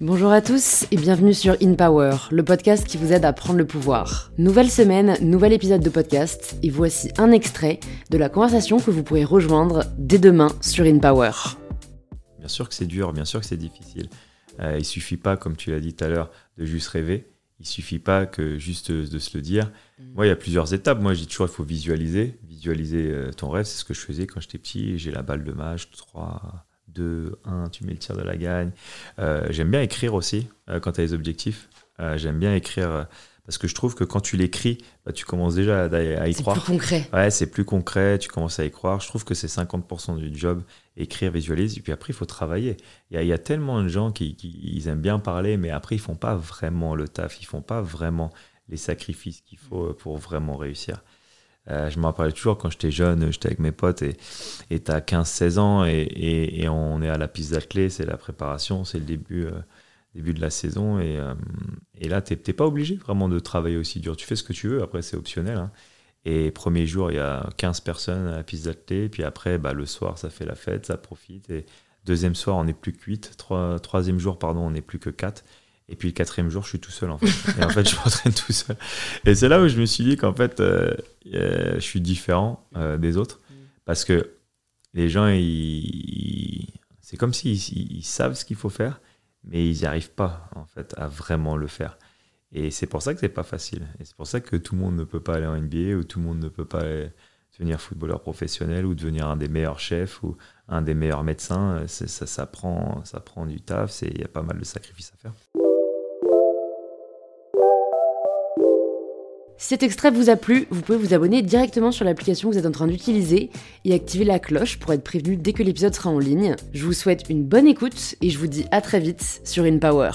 Bonjour à tous et bienvenue sur In Power, le podcast qui vous aide à prendre le pouvoir. Nouvelle semaine, nouvel épisode de podcast et voici un extrait de la conversation que vous pourrez rejoindre dès demain sur In Power. Bien sûr que c'est dur, bien sûr que c'est difficile. Euh, il suffit pas, comme tu l'as dit tout à l'heure, de juste rêver. Il suffit pas que juste de se le dire. Mm. Moi, il y a plusieurs étapes. Moi, je dis toujours, il faut visualiser. Visualiser euh, ton rêve, c'est ce que je faisais quand j'étais petit. J'ai la balle de match, 3, 2, 1, tu mets le tir de la gagne. Euh, j'aime bien écrire aussi euh, quand tu as les objectifs. Euh, j'aime bien écrire parce que je trouve que quand tu l'écris, bah, tu commences déjà à, y croire. C'est plus concret. Ouais, c'est plus concret, tu commences à y croire. Je trouve que c'est 50% du job, écrire, visualiser. Et puis après, il faut travailler. Il y, a, tellement de gens qui, ils aiment bien parler, mais après, ils font pas vraiment le taf, ils font pas vraiment les sacrifices qu'il faut pour vraiment réussir. Euh, je me rappelle toujours quand j'étais jeune, j'étais avec mes potes et tu as 15-16 ans et, et, on est à la piste d'athlée, c'est la préparation, c'est le début, euh, début de la saison. Et, euh, et là, tu n'es pas obligé vraiment de travailler aussi dur. Tu fais ce que tu veux, après c'est optionnel. Hein. Et premier jour, il y a 15 personnes à la piste d'athlée. Puis après, bah, le soir, ça fait la fête, ça profite. Et deuxième soir, on n'est plus que 8. troisième jour, pardon, on n'est plus que 4. Et puis le quatrième jour, je suis tout seul en fait. Et en fait, je m'entraîne tout seul. Et c'est là où je me suis dit qu'en fait, euh, euh, je suis différent euh, des autres. Parce que les gens, ils, c'est comme s'ils ils, savent ce qu'il faut faire, mais ils n'y arrivent pas en fait à vraiment le faire. Et c'est pour ça que c'est pas facile. Et c'est pour ça que tout le monde ne peut pas aller en NBA ou tout le monde ne peut pas devenir footballeur professionnel ou devenir un des meilleurs chefs ou un des meilleurs médecins. Ça, ça, prend, ça prend du taf. Il y a pas mal de sacrifices à faire. Si cet extrait vous a plu, vous pouvez vous abonner directement sur l'application que vous êtes en train d'utiliser et activer la cloche pour être prévenu dès que l'épisode sera en ligne. Je vous souhaite une bonne écoute et je vous dis à très vite sur InPower.